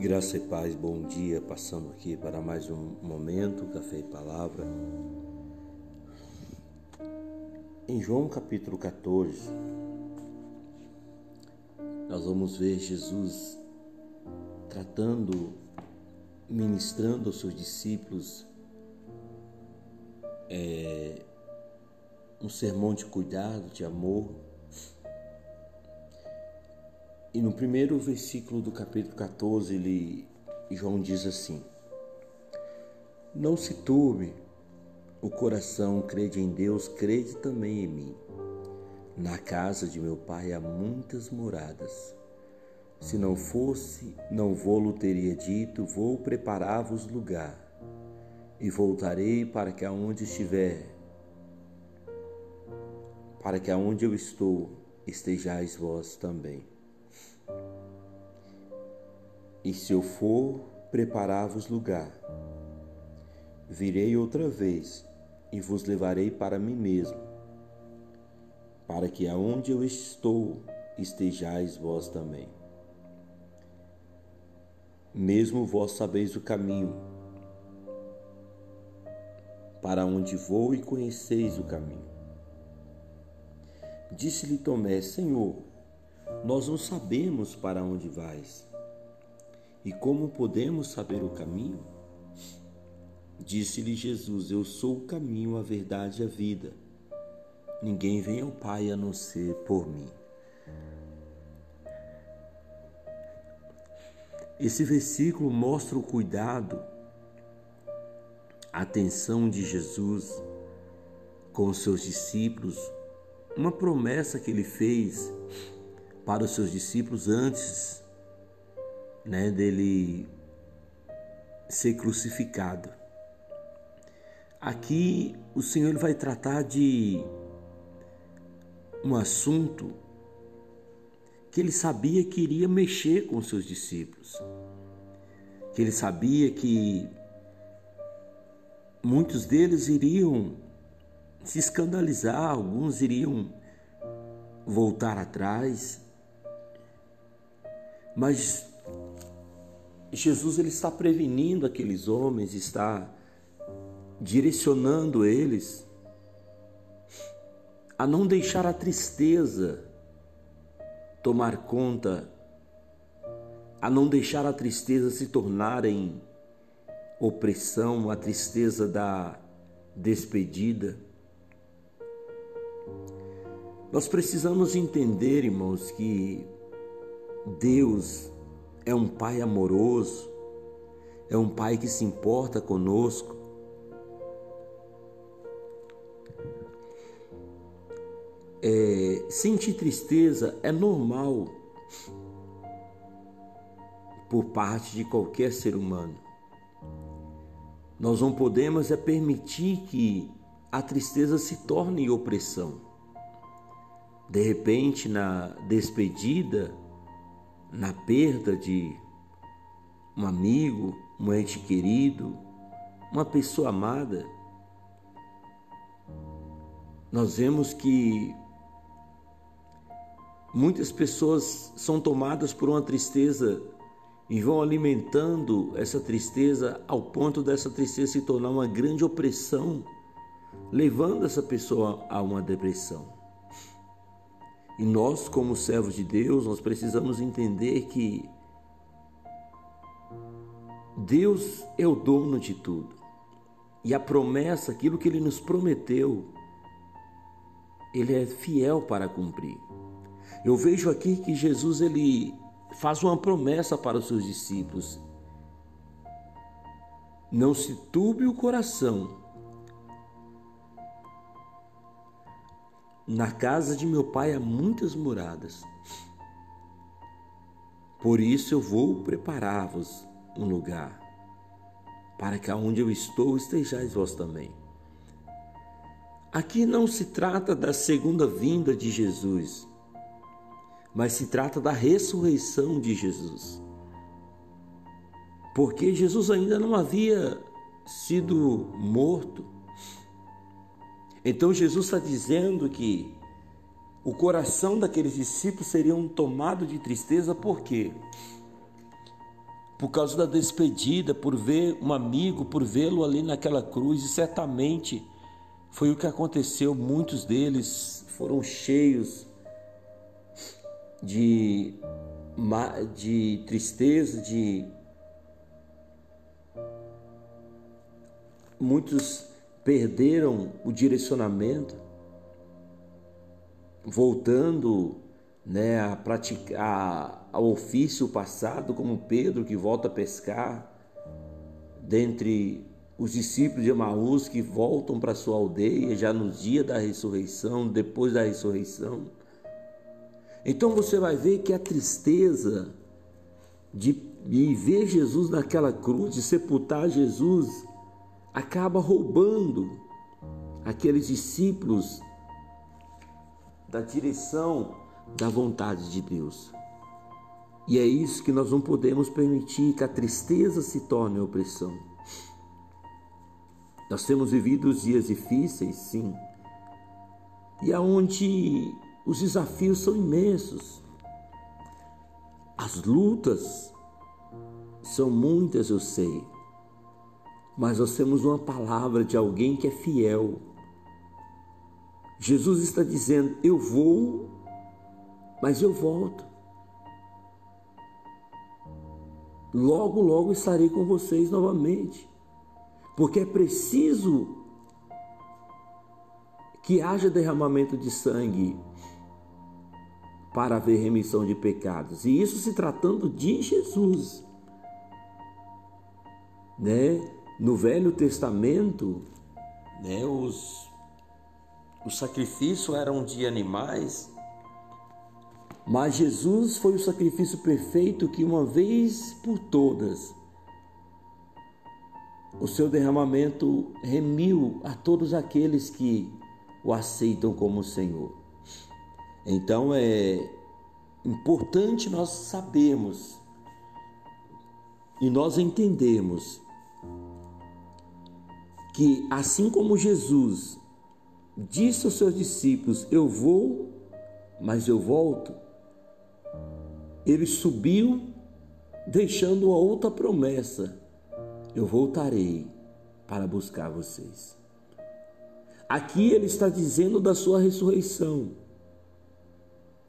Graça e paz, bom dia, passando aqui para mais um momento, Café e Palavra. Em João capítulo 14, nós vamos ver Jesus tratando, ministrando aos seus discípulos é, um sermão de cuidado, de amor, e no primeiro versículo do capítulo 14, ele, João diz assim: Não se turbe o coração, crede em Deus, crede também em mim. Na casa de meu pai há muitas moradas. Se não fosse, não vou-lo teria dito, vou preparar-vos lugar, e voltarei para que aonde estiver, para que aonde eu estou, estejais vós também. E se eu for preparar-vos lugar, virei outra vez e vos levarei para mim mesmo, para que aonde eu estou estejais vós também. Mesmo vós sabeis o caminho, para onde vou e conheceis o caminho. Disse-lhe Tomé: Senhor, nós não sabemos para onde vais. E como podemos saber o caminho? Disse-lhe Jesus: Eu sou o caminho, a verdade e a vida. Ninguém vem ao Pai a não ser por mim. Esse versículo mostra o cuidado, a atenção de Jesus com os seus discípulos, uma promessa que ele fez para os seus discípulos antes né, dele ser crucificado. Aqui o Senhor vai tratar de um assunto que ele sabia que iria mexer com seus discípulos, que ele sabia que muitos deles iriam se escandalizar, alguns iriam voltar atrás, mas Jesus ele está prevenindo aqueles homens, está direcionando eles a não deixar a tristeza tomar conta, a não deixar a tristeza se tornar em opressão, a tristeza da despedida. Nós precisamos entender, irmãos, que Deus é um pai amoroso, é um pai que se importa conosco. É, sentir tristeza é normal por parte de qualquer ser humano. Nós não podemos é permitir que a tristeza se torne opressão. De repente, na despedida, na perda de um amigo, um ente querido, uma pessoa amada, nós vemos que muitas pessoas são tomadas por uma tristeza e vão alimentando essa tristeza ao ponto dessa tristeza se tornar uma grande opressão, levando essa pessoa a uma depressão. E nós, como servos de Deus, nós precisamos entender que Deus é o dono de tudo. E a promessa, aquilo que ele nos prometeu, ele é fiel para cumprir. Eu vejo aqui que Jesus ele faz uma promessa para os seus discípulos. Não se turbe o coração, Na casa de meu pai há muitas moradas. Por isso eu vou preparar-vos um lugar, para que aonde eu estou estejais vós também. Aqui não se trata da segunda vinda de Jesus, mas se trata da ressurreição de Jesus. Porque Jesus ainda não havia sido morto, então Jesus está dizendo que o coração daqueles discípulos seria um tomado de tristeza, por quê? por causa da despedida, por ver um amigo, por vê-lo ali naquela cruz, e certamente foi o que aconteceu. Muitos deles foram cheios de, de tristeza, de muitos perderam o direcionamento, voltando né, a praticar ao ofício passado, como Pedro que volta a pescar, dentre os discípulos de Emaús que voltam para sua aldeia já no dia da ressurreição, depois da ressurreição. Então você vai ver que a tristeza de, de ver Jesus naquela cruz, de sepultar Jesus, acaba roubando aqueles discípulos da direção da vontade de Deus. E é isso que nós não podemos permitir que a tristeza se torne opressão. Nós temos vivido dias difíceis, sim, e aonde os desafios são imensos. As lutas são muitas, eu sei, mas nós temos uma palavra de alguém que é fiel. Jesus está dizendo: Eu vou, mas eu volto. Logo, logo estarei com vocês novamente, porque é preciso que haja derramamento de sangue para haver remissão de pecados. E isso se tratando de Jesus. Né? No Velho Testamento, né, os, os sacrifícios eram de animais, mas Jesus foi o sacrifício perfeito que, uma vez por todas, o seu derramamento remiu a todos aqueles que o aceitam como Senhor. Então é importante nós sabermos e nós entendemos que assim como Jesus disse aos seus discípulos: Eu vou, mas eu volto, ele subiu, deixando uma outra promessa: Eu voltarei para buscar vocês. Aqui ele está dizendo da sua ressurreição,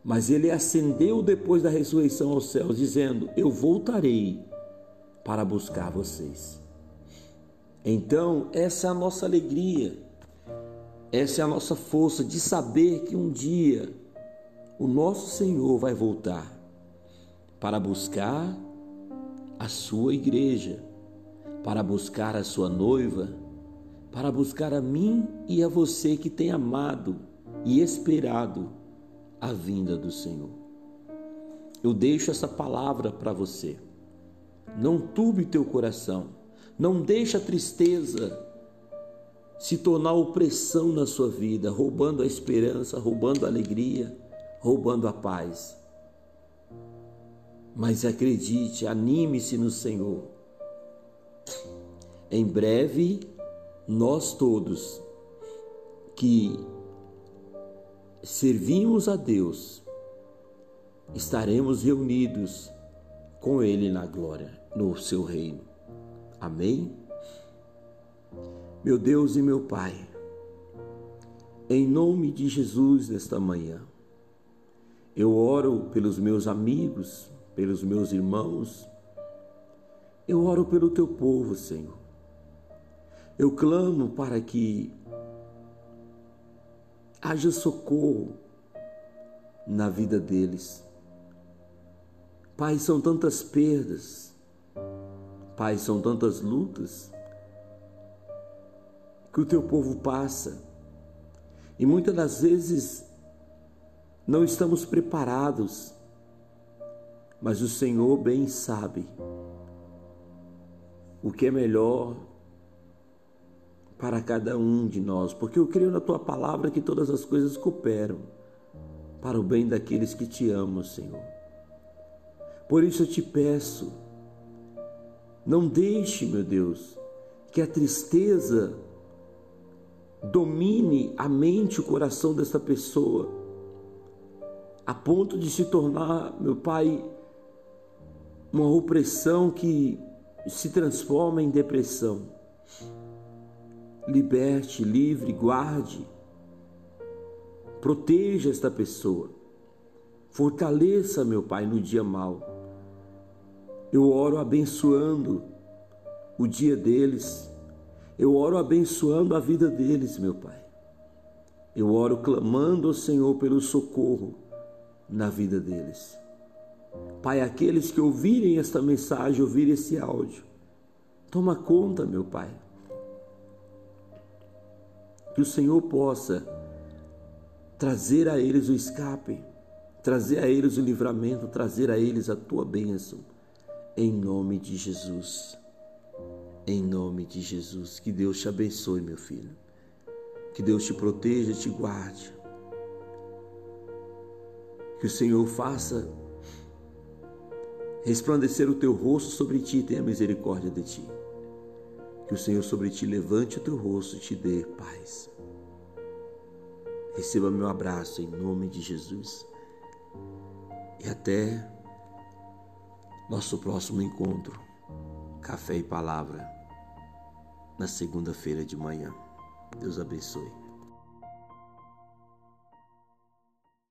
mas ele ascendeu depois da ressurreição aos céus, dizendo: Eu voltarei para buscar vocês. Então, essa é a nossa alegria, essa é a nossa força de saber que um dia o nosso Senhor vai voltar para buscar a sua igreja, para buscar a sua noiva, para buscar a mim e a você que tem amado e esperado a vinda do Senhor. Eu deixo essa palavra para você. Não turbe teu coração não deixe a tristeza se tornar opressão na sua vida, roubando a esperança, roubando a alegria, roubando a paz. Mas acredite, anime-se no Senhor. Em breve, nós todos que servimos a Deus, estaremos reunidos com Ele na glória, no seu reino. Amém? Meu Deus e meu Pai, em nome de Jesus nesta manhã, eu oro pelos meus amigos, pelos meus irmãos, eu oro pelo teu povo, Senhor. Eu clamo para que haja socorro na vida deles. Pai, são tantas perdas, Pai, são tantas lutas que o teu povo passa e muitas das vezes não estamos preparados, mas o Senhor bem sabe o que é melhor para cada um de nós, porque eu creio na tua palavra que todas as coisas cooperam para o bem daqueles que te amam, Senhor. Por isso eu te peço, não deixe, meu Deus, que a tristeza domine a mente e o coração dessa pessoa, a ponto de se tornar, meu Pai, uma opressão que se transforma em depressão. Liberte, livre, guarde, proteja esta pessoa, fortaleça, meu Pai, no dia mau. Eu oro abençoando o dia deles, eu oro abençoando a vida deles, meu Pai. Eu oro clamando ao Senhor pelo socorro na vida deles. Pai, aqueles que ouvirem esta mensagem, ouvirem esse áudio, toma conta, meu Pai. Que o Senhor possa trazer a eles o escape, trazer a eles o livramento, trazer a eles a tua bênção, em nome de Jesus. Em nome de Jesus. Que Deus te abençoe, meu filho. Que Deus te proteja, te guarde. Que o Senhor faça resplandecer o teu rosto sobre ti e tenha misericórdia de ti. Que o Senhor sobre ti levante o teu rosto e te dê paz. Receba meu abraço em nome de Jesus. E até nosso próximo encontro. Café e Palavra, na segunda-feira de manhã. Deus abençoe.